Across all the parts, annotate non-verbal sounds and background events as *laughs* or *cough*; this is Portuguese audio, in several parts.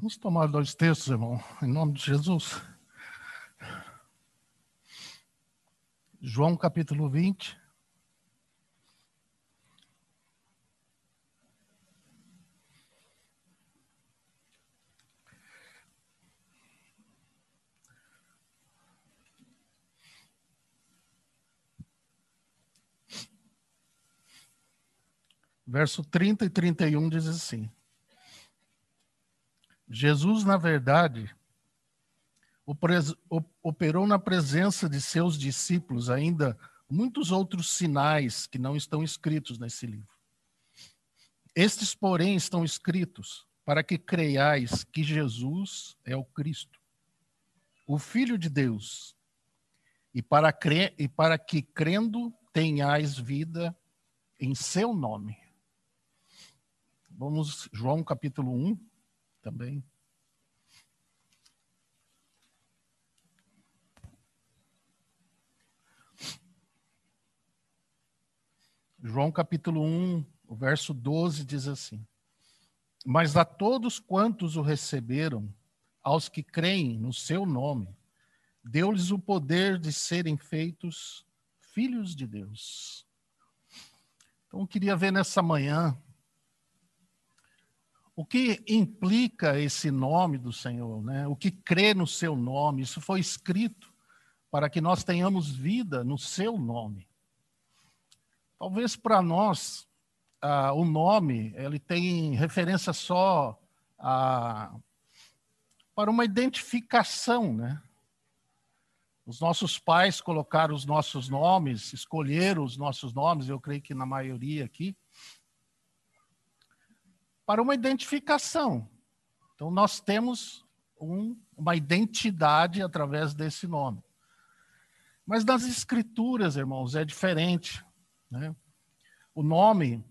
Vamos tomar dois textos, irmão, em nome de Jesus. João capítulo 20. Verso 30 e 31 diz assim: Jesus, na verdade, operou na presença de seus discípulos ainda muitos outros sinais que não estão escritos nesse livro. Estes, porém, estão escritos para que creiais que Jesus é o Cristo, o Filho de Deus, e para, crer, e para que crendo tenhais vida em seu nome. Vamos, João capítulo 1, também. João capítulo 1, o verso 12 diz assim: Mas a todos quantos o receberam, aos que creem no seu nome, deu-lhes o poder de serem feitos filhos de Deus. Então, eu queria ver nessa manhã o que implica esse nome do Senhor, né? O que crê no seu nome? Isso foi escrito para que nós tenhamos vida no seu nome. Talvez para nós ah, o nome ele tem referência só a, para uma identificação, né? Os nossos pais colocaram os nossos nomes, escolheram os nossos nomes, eu creio que na maioria aqui, para uma identificação. Então, nós temos um, uma identidade através desse nome. Mas nas escrituras, irmãos, é diferente. Né? O nome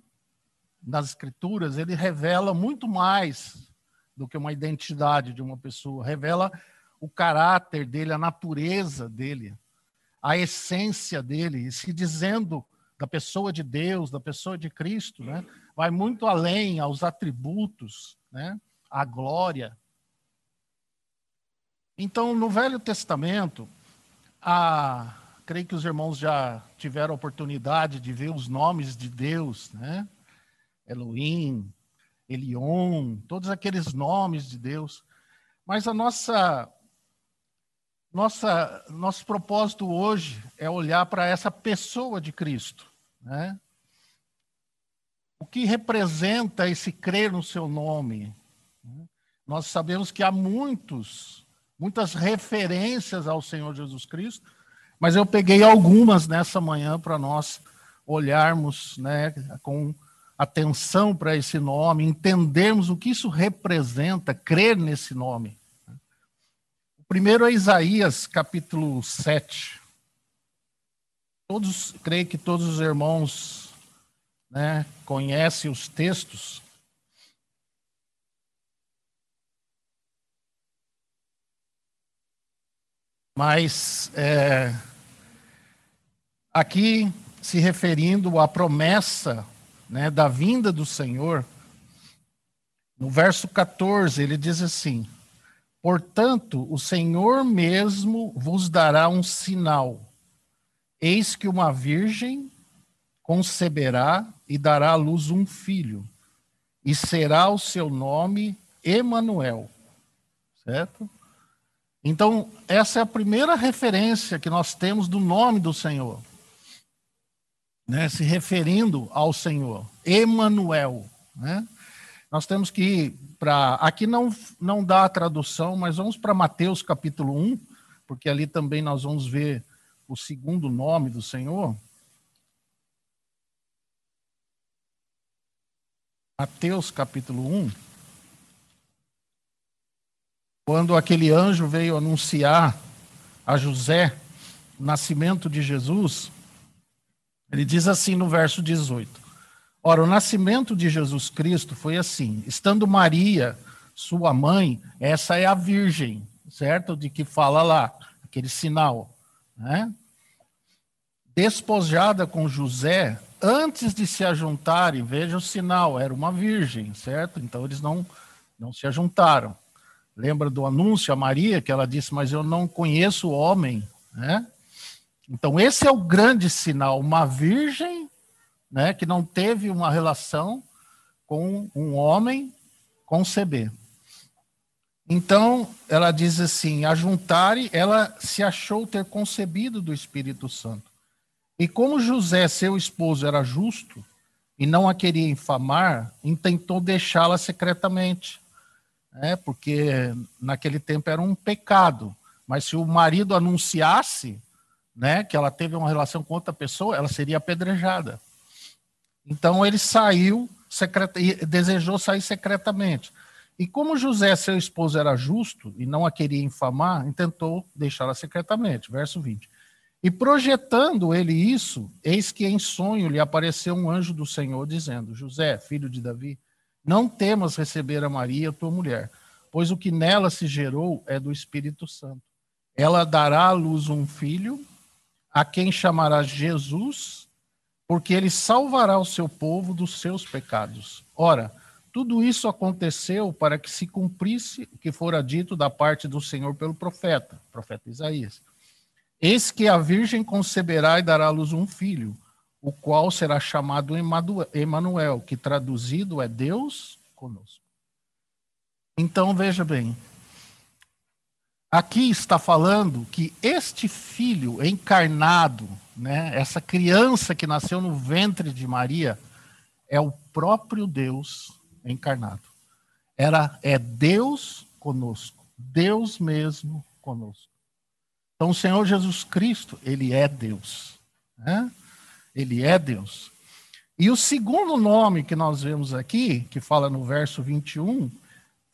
nas escrituras, ele revela muito mais do que uma identidade de uma pessoa. Revela o caráter dele, a natureza dele, a essência dele. E se dizendo da pessoa de Deus, da pessoa de Cristo, né? Vai muito além aos atributos, né? a glória. Então, no Velho Testamento, a, creio que os irmãos já tiveram a oportunidade de ver os nomes de Deus, né? Elohim, Elion, todos aqueles nomes de Deus. Mas a nossa nossa nosso propósito hoje é olhar para essa pessoa de Cristo, né? O que representa esse crer no seu nome? Nós sabemos que há muitos, muitas referências ao Senhor Jesus Cristo, mas eu peguei algumas nessa manhã para nós olharmos né, com atenção para esse nome, entendermos o que isso representa, crer nesse nome. O primeiro é Isaías, capítulo 7. Todos, creio que todos os irmãos né, conhece os textos, mas é, aqui se referindo à promessa né, da vinda do Senhor, no verso 14 ele diz assim: Portanto, o Senhor mesmo vos dará um sinal. Eis que uma virgem conceberá e dará à luz um filho, e será o seu nome Emanuel. Certo? Então, essa é a primeira referência que nós temos do nome do Senhor. Né, se referindo ao Senhor, Emanuel, né? Nós temos que ir para aqui não não dá a tradução, mas vamos para Mateus capítulo 1, porque ali também nós vamos ver o segundo nome do Senhor. Mateus capítulo 1, quando aquele anjo veio anunciar a José o nascimento de Jesus, ele diz assim no verso 18: Ora, o nascimento de Jesus Cristo foi assim: estando Maria, sua mãe, essa é a virgem, certo? De que fala lá, aquele sinal, né? Despojada com José, antes de se ajuntarem, veja o sinal, era uma virgem, certo? Então eles não, não se ajuntaram. Lembra do anúncio a Maria, que ela disse, mas eu não conheço o homem, né? Então, esse é o grande sinal, uma virgem, né, que não teve uma relação com um homem conceber. Então, ela diz assim: a juntare, ela se achou ter concebido do Espírito Santo. E como José, seu esposo, era justo e não a queria infamar, intentou deixá-la secretamente. Né? Porque naquele tempo era um pecado. Mas se o marido anunciasse né, que ela teve uma relação com outra pessoa, ela seria apedrejada. Então ele saiu, desejou sair secretamente. E como José, seu esposo, era justo e não a queria infamar, tentou deixá-la secretamente. Verso 20. E projetando ele isso, eis que em sonho lhe apareceu um anjo do Senhor, dizendo: José, filho de Davi, não temas receber a Maria, tua mulher, pois o que nela se gerou é do Espírito Santo. Ela dará à luz um filho, a quem chamará Jesus, porque ele salvará o seu povo dos seus pecados. Ora, tudo isso aconteceu para que se cumprisse o que fora dito da parte do Senhor pelo profeta, profeta Isaías. Eis que a virgem conceberá e dará à luz um filho, o qual será chamado Emanuel, que traduzido é Deus conosco. Então veja bem, aqui está falando que este filho encarnado, né, essa criança que nasceu no ventre de Maria, é o próprio Deus encarnado. Era é Deus conosco, Deus mesmo conosco. Então o Senhor Jesus Cristo, ele é Deus, né? Ele é Deus. E o segundo nome que nós vemos aqui, que fala no verso 21,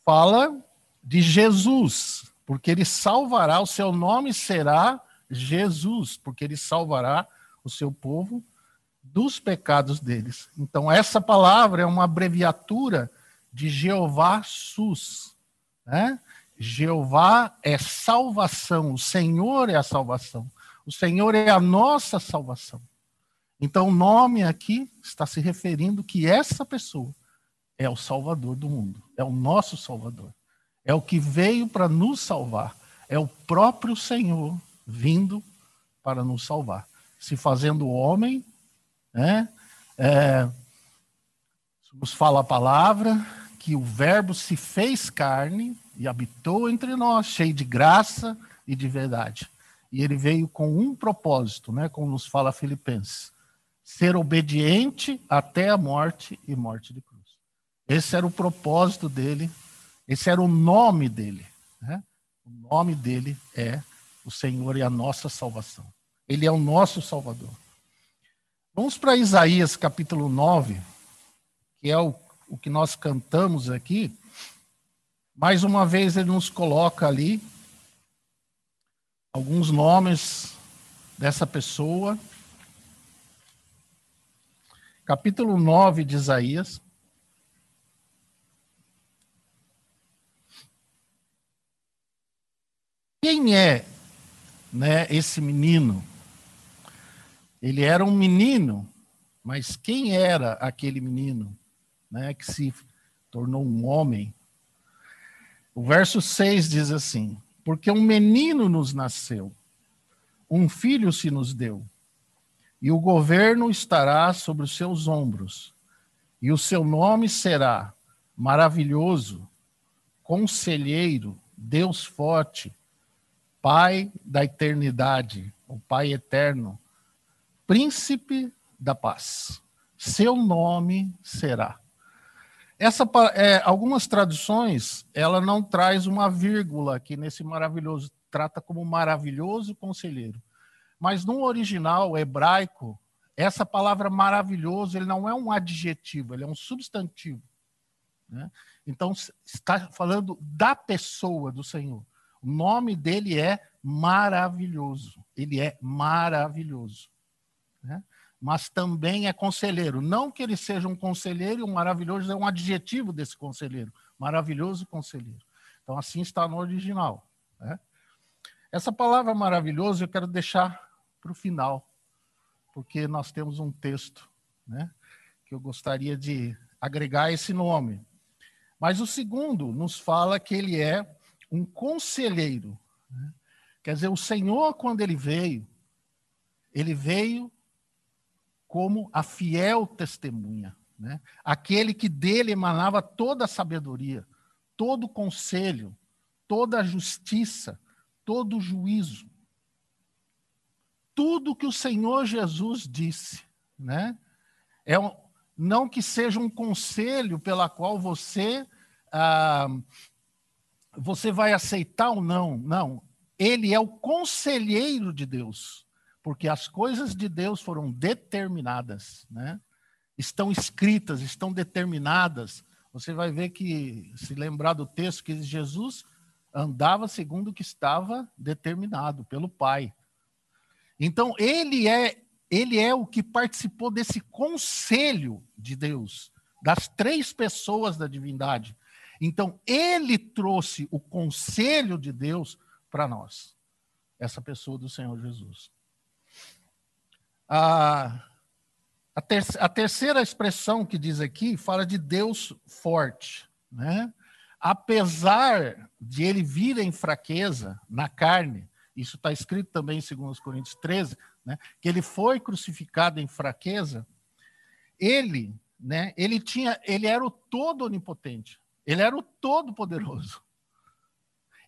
fala de Jesus, porque ele salvará, o seu nome será Jesus, porque ele salvará o seu povo dos pecados deles. Então, essa palavra é uma abreviatura de Jeová Sus. Né? Jeová é salvação, o Senhor é a salvação, o Senhor é a nossa salvação. Então, o nome aqui está se referindo que essa pessoa é o Salvador do mundo, é o nosso Salvador, é o que veio para nos salvar, é o próprio Senhor vindo para nos salvar, se fazendo homem né? É, nos fala a palavra que o Verbo se fez carne e habitou entre nós, cheio de graça e de verdade. E ele veio com um propósito, né? como nos fala Filipenses: ser obediente até a morte e morte de cruz. Esse era o propósito dele, esse era o nome dele. Né? O nome dele é o Senhor e a nossa salvação. Ele é o nosso Salvador. Vamos para Isaías capítulo 9, que é o, o que nós cantamos aqui. Mais uma vez ele nos coloca ali alguns nomes dessa pessoa. Capítulo 9 de Isaías. Quem é né, esse menino? Ele era um menino, mas quem era aquele menino né, que se tornou um homem? O verso 6 diz assim: Porque um menino nos nasceu, um filho se nos deu, e o governo estará sobre os seus ombros, e o seu nome será Maravilhoso, Conselheiro, Deus Forte, Pai da Eternidade, o Pai Eterno príncipe da paz. Seu nome será. Essa, é, algumas traduções, ela não traz uma vírgula aqui nesse maravilhoso, trata como maravilhoso conselheiro. Mas no original hebraico, essa palavra maravilhoso, ele não é um adjetivo, ele é um substantivo. Né? Então, está falando da pessoa do Senhor. O nome dele é maravilhoso. Ele é maravilhoso né? Mas também é conselheiro. Não que ele seja um conselheiro, e maravilhoso é um adjetivo desse conselheiro. Maravilhoso conselheiro. Então, assim está no original. Né? Essa palavra maravilhoso eu quero deixar para o final, porque nós temos um texto né, que eu gostaria de agregar esse nome. Mas o segundo nos fala que ele é um conselheiro. Né? Quer dizer, o Senhor, quando ele veio, ele veio como a fiel testemunha, né? aquele que dele emanava toda a sabedoria, todo o conselho, toda a justiça, todo o juízo. Tudo que o Senhor Jesus disse, né? É um, não que seja um conselho pela qual você ah, você vai aceitar ou não. Não, ele é o conselheiro de Deus, porque as coisas de Deus foram determinadas, né? Estão escritas, estão determinadas. Você vai ver que, se lembrar do texto, que Jesus andava segundo o que estava determinado pelo Pai. Então, ele é ele é o que participou desse conselho de Deus, das três pessoas da divindade. Então, ele trouxe o conselho de Deus para nós, essa pessoa do Senhor Jesus. A, a, ter, a, terceira expressão que diz aqui fala de Deus forte. Né? Apesar de ele vir em fraqueza na carne, isso está escrito também em 2 Coríntios 13, né, que ele foi crucificado em fraqueza, ele, né, ele tinha, ele era o todo onipotente, ele era o todo poderoso.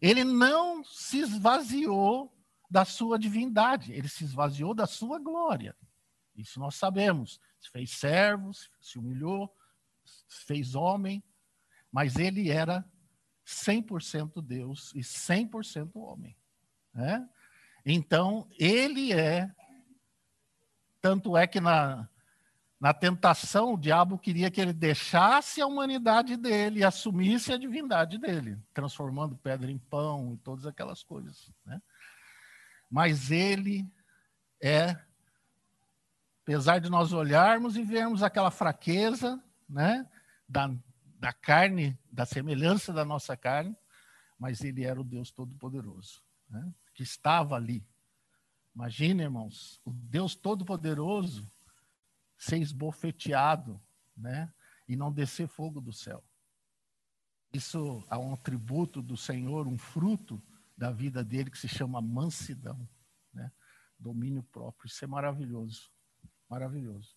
Ele não se esvaziou da sua divindade, ele se esvaziou da sua glória. Isso nós sabemos. Se fez servo, se humilhou, se fez homem, mas ele era 100% Deus e 100% homem. Né? Então, ele é tanto é que na, na tentação, o diabo queria que ele deixasse a humanidade dele e assumisse a divindade dele, transformando pedra em pão e todas aquelas coisas. Né? Mas ele é, apesar de nós olharmos e vermos aquela fraqueza né, da, da carne, da semelhança da nossa carne, mas ele era o Deus Todo-Poderoso, né, que estava ali Imagina, irmãos, o Deus Todo-Poderoso ser esbofeteado, né? E não descer fogo do céu. Isso é um atributo do Senhor, um fruto da vida dele que se chama mansidão, né? Domínio próprio. Isso é maravilhoso. Maravilhoso.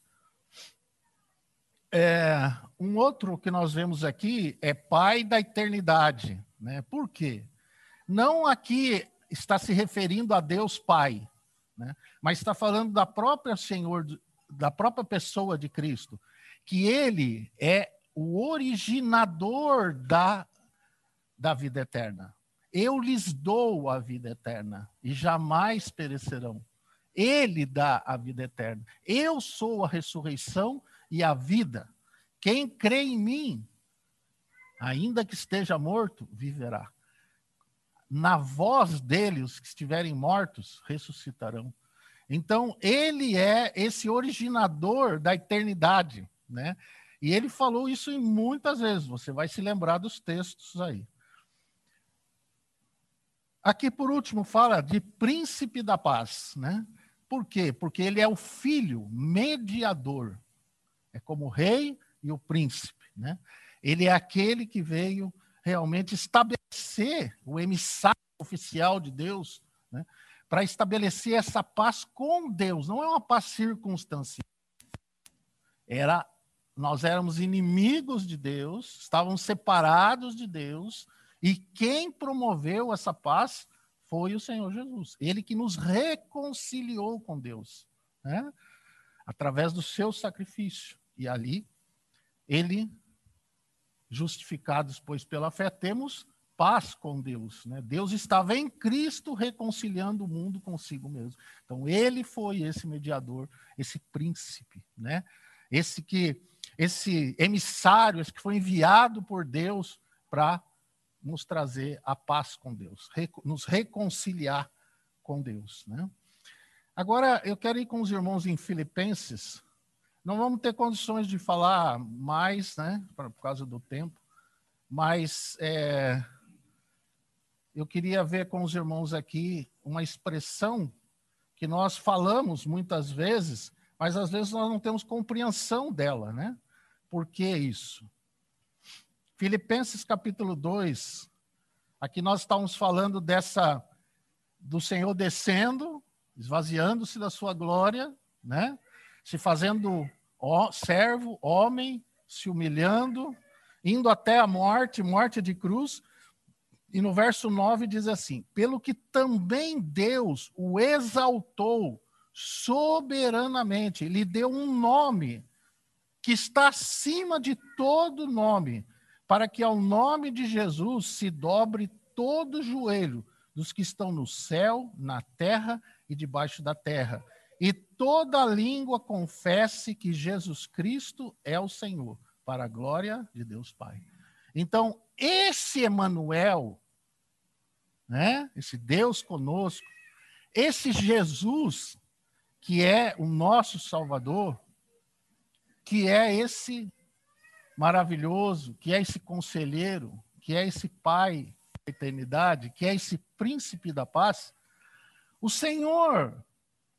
É, um outro que nós vemos aqui é Pai da eternidade. Né? Por quê? Não aqui está se referindo a Deus Pai, né? mas está falando da própria Senhor, da própria pessoa de Cristo, que ele é o originador da, da vida eterna. Eu lhes dou a vida eterna e jamais perecerão. Ele dá a vida eterna. Eu sou a ressurreição e a vida. Quem crê em mim, ainda que esteja morto, viverá na voz dele, os que estiverem mortos ressuscitarão. Então, ele é esse originador da eternidade, né? E ele falou isso muitas vezes, você vai se lembrar dos textos aí. Aqui, por último, fala de príncipe da paz, né? Por quê? Porque ele é o filho mediador. É como o rei e o príncipe, né? Ele é aquele que veio realmente estabelecer o emissário oficial de Deus, né, para estabelecer essa paz com Deus. Não é uma paz circunstancial. Era, nós éramos inimigos de Deus, estávamos separados de Deus, e quem promoveu essa paz foi o Senhor Jesus. Ele que nos reconciliou com Deus, né, através do seu sacrifício. E ali, ele justificados, pois, pela fé, temos paz com Deus. Né? Deus estava em Cristo reconciliando o mundo consigo mesmo. Então, ele foi esse mediador, esse príncipe, né? esse que esse emissário, esse que foi enviado por Deus para nos trazer a paz com Deus, nos reconciliar com Deus. Né? Agora, eu quero ir com os irmãos em Filipenses, não vamos ter condições de falar mais, né, por causa do tempo, mas é, eu queria ver com os irmãos aqui uma expressão que nós falamos muitas vezes, mas às vezes nós não temos compreensão dela, né? Por que isso? Filipenses capítulo 2, Aqui nós estamos falando dessa do Senhor descendo, esvaziando-se da sua glória, né? Se fazendo ó, servo, homem, se humilhando, indo até a morte, morte de cruz. E no verso 9 diz assim: Pelo que também Deus o exaltou soberanamente, lhe deu um nome que está acima de todo nome, para que ao nome de Jesus se dobre todo joelho dos que estão no céu, na terra e debaixo da terra, e toda língua confesse que Jesus Cristo é o Senhor, para a glória de Deus Pai. Então, esse Emanuel, né? Esse Deus conosco, esse Jesus que é o nosso Salvador, que é esse maravilhoso, que é esse conselheiro, que é esse Pai da eternidade, que é esse príncipe da paz, o Senhor,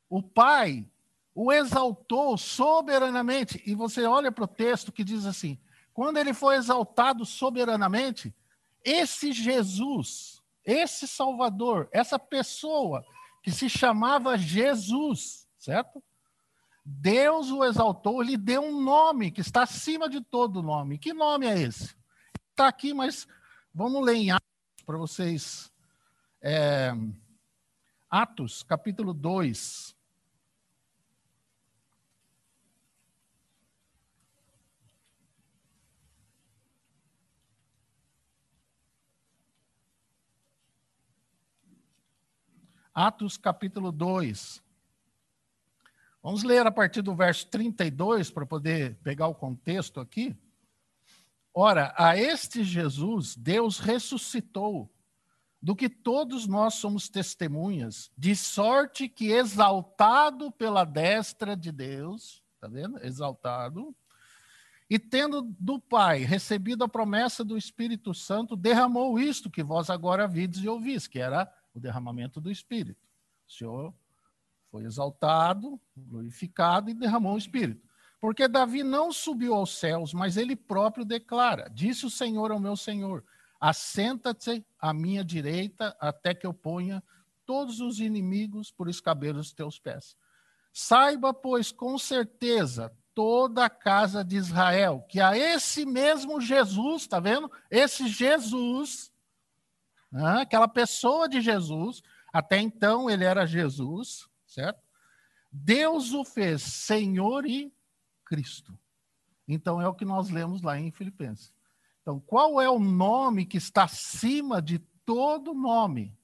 o Pai, o exaltou soberanamente. E você olha para o texto que diz assim: quando ele foi exaltado soberanamente, esse Jesus, esse Salvador, essa pessoa que se chamava Jesus, certo? Deus o exaltou, lhe deu um nome que está acima de todo nome. Que nome é esse? Está aqui, mas vamos ler em Atos para vocês. É, Atos, capítulo 2. Atos capítulo 2. Vamos ler a partir do verso 32 para poder pegar o contexto aqui. Ora, a este Jesus Deus ressuscitou, do que todos nós somos testemunhas, de sorte que exaltado pela destra de Deus, tá vendo? Exaltado, e tendo do Pai recebido a promessa do Espírito Santo, derramou isto que vós agora vides e ouvis, que era o derramamento do Espírito. O Senhor foi exaltado, glorificado e derramou o Espírito. Porque Davi não subiu aos céus, mas ele próprio declara: Disse o Senhor ao meu Senhor: Assenta-te à minha direita, até que eu ponha todos os inimigos por escabelo dos teus pés. Saiba, pois, com certeza, toda a casa de Israel, que a esse mesmo Jesus, está vendo? Esse Jesus, né? aquela pessoa de Jesus, até então ele era Jesus, certo? Deus o fez Senhor e Cristo. Então é o que nós lemos lá em Filipenses. Então, qual é o nome que está acima de todo nome?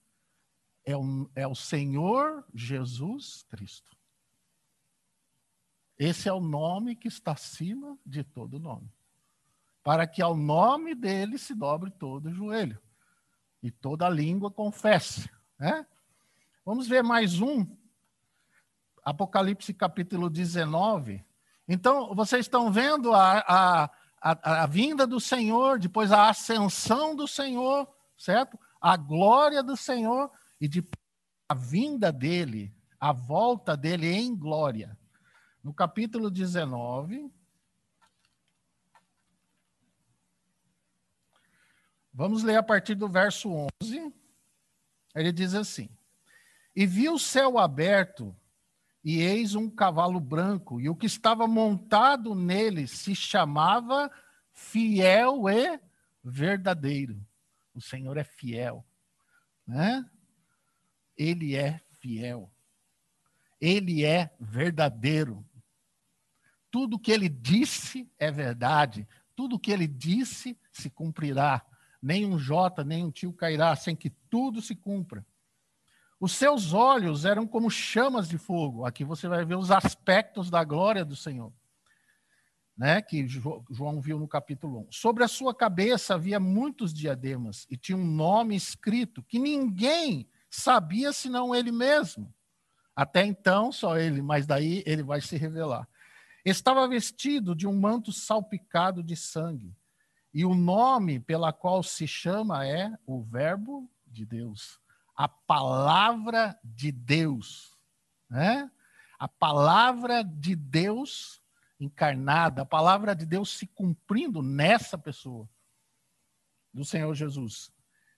É o, é o Senhor Jesus Cristo. Esse é o nome que está acima de todo nome. Para que ao nome dele se dobre todo joelho e toda língua confesse. Né? Vamos ver mais um Apocalipse capítulo 19. Então, vocês estão vendo a, a, a, a, vinda do Senhor, depois a ascensão do Senhor, certo? A glória do Senhor e de a vinda dele, a volta dele em glória. No capítulo 19. Vamos ler a partir do verso 11. Ele diz assim: E viu o céu aberto e eis um cavalo branco, e o que estava montado nele se chamava Fiel e Verdadeiro. O Senhor é fiel, né? Ele é fiel. Ele é verdadeiro. Tudo que ele disse é verdade. Tudo que ele disse se cumprirá. Nem um jota, nem um tio cairá sem que tudo se cumpra. Os seus olhos eram como chamas de fogo. Aqui você vai ver os aspectos da glória do Senhor, né? Que João viu no capítulo 1. Sobre a sua cabeça havia muitos diademas e tinha um nome escrito que ninguém sabia senão ele mesmo. Até então, só ele, mas daí ele vai se revelar. Estava vestido de um manto salpicado de sangue, e o nome pela qual se chama é o Verbo de Deus a palavra de Deus, né? A palavra de Deus encarnada, a palavra de Deus se cumprindo nessa pessoa do Senhor Jesus.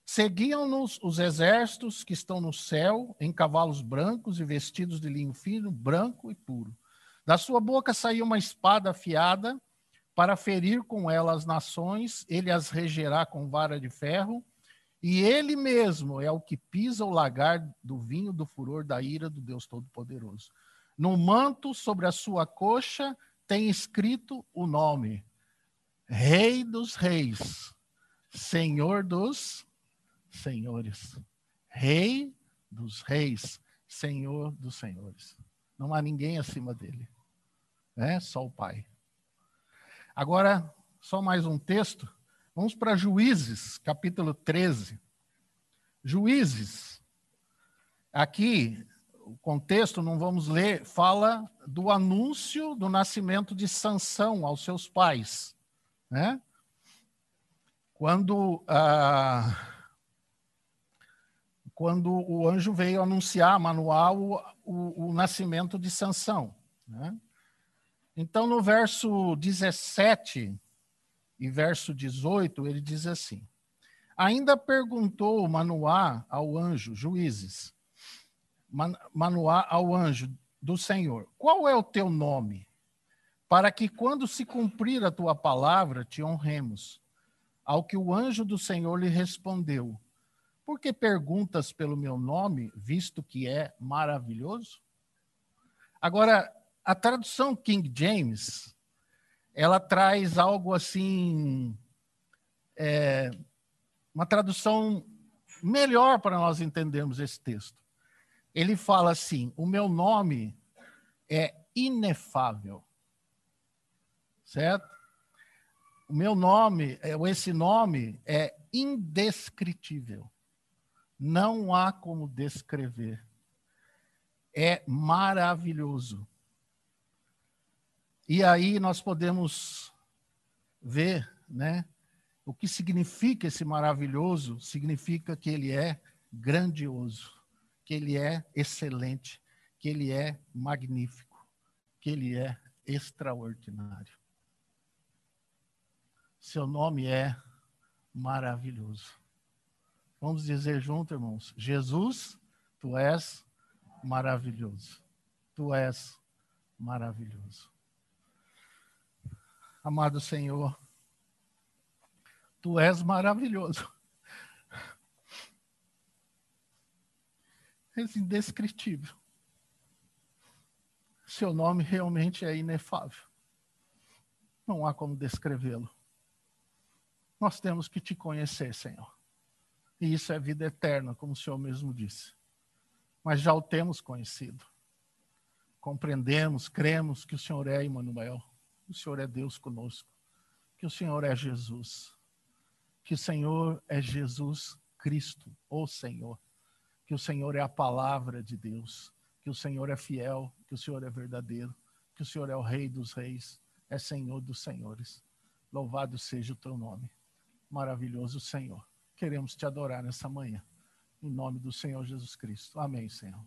Seguiam-nos os exércitos que estão no céu, em cavalos brancos e vestidos de linho fino, branco e puro. Da sua boca saía uma espada afiada para ferir com ela as nações, ele as regerá com vara de ferro, e ele mesmo é o que pisa o lagar do vinho do furor da ira do Deus Todo-Poderoso. No manto sobre a sua coxa tem escrito o nome: Rei dos Reis, Senhor dos Senhores. Rei dos Reis, Senhor dos Senhores. Não há ninguém acima dele. É só o Pai. Agora, só mais um texto. Vamos para Juízes, capítulo 13. Juízes. Aqui, o contexto, não vamos ler, fala do anúncio do nascimento de Sansão aos seus pais. Né? Quando, ah, quando o anjo veio anunciar Manuel o, o, o nascimento de Sansão. Né? Então, no verso 17 e verso 18, ele diz assim: Ainda perguntou Manoá ao anjo, juízes, Manoá ao anjo do Senhor: Qual é o teu nome? Para que quando se cumprir a tua palavra, te honremos. Ao que o anjo do Senhor lhe respondeu: Por que perguntas pelo meu nome, visto que é maravilhoso? Agora, a tradução King James, ela traz algo assim, é, uma tradução melhor para nós entendermos esse texto. Ele fala assim: o meu nome é inefável, certo? O meu nome, é, esse nome é indescritível. Não há como descrever. É maravilhoso. E aí nós podemos ver, né? O que significa esse maravilhoso? Significa que ele é grandioso, que ele é excelente, que ele é magnífico, que ele é extraordinário. Seu nome é maravilhoso. Vamos dizer junto, irmãos: Jesus, tu és maravilhoso. Tu és maravilhoso. Amado Senhor, tu és maravilhoso. *laughs* És indescritível. Seu nome realmente é inefável. Não há como descrevê-lo. Nós temos que te conhecer, Senhor. E isso é vida eterna, como o Senhor mesmo disse. Mas já o temos conhecido. Compreendemos, cremos que o Senhor é Emmanuel o Senhor é Deus conosco, que o Senhor é Jesus, que o Senhor é Jesus Cristo, o Senhor, que o Senhor é a palavra de Deus, que o Senhor é fiel, que o Senhor é verdadeiro, que o Senhor é o Rei dos Reis, é Senhor dos Senhores. Louvado seja o teu nome. Maravilhoso Senhor. Queremos te adorar nessa manhã. Em nome do Senhor Jesus Cristo. Amém, Senhor.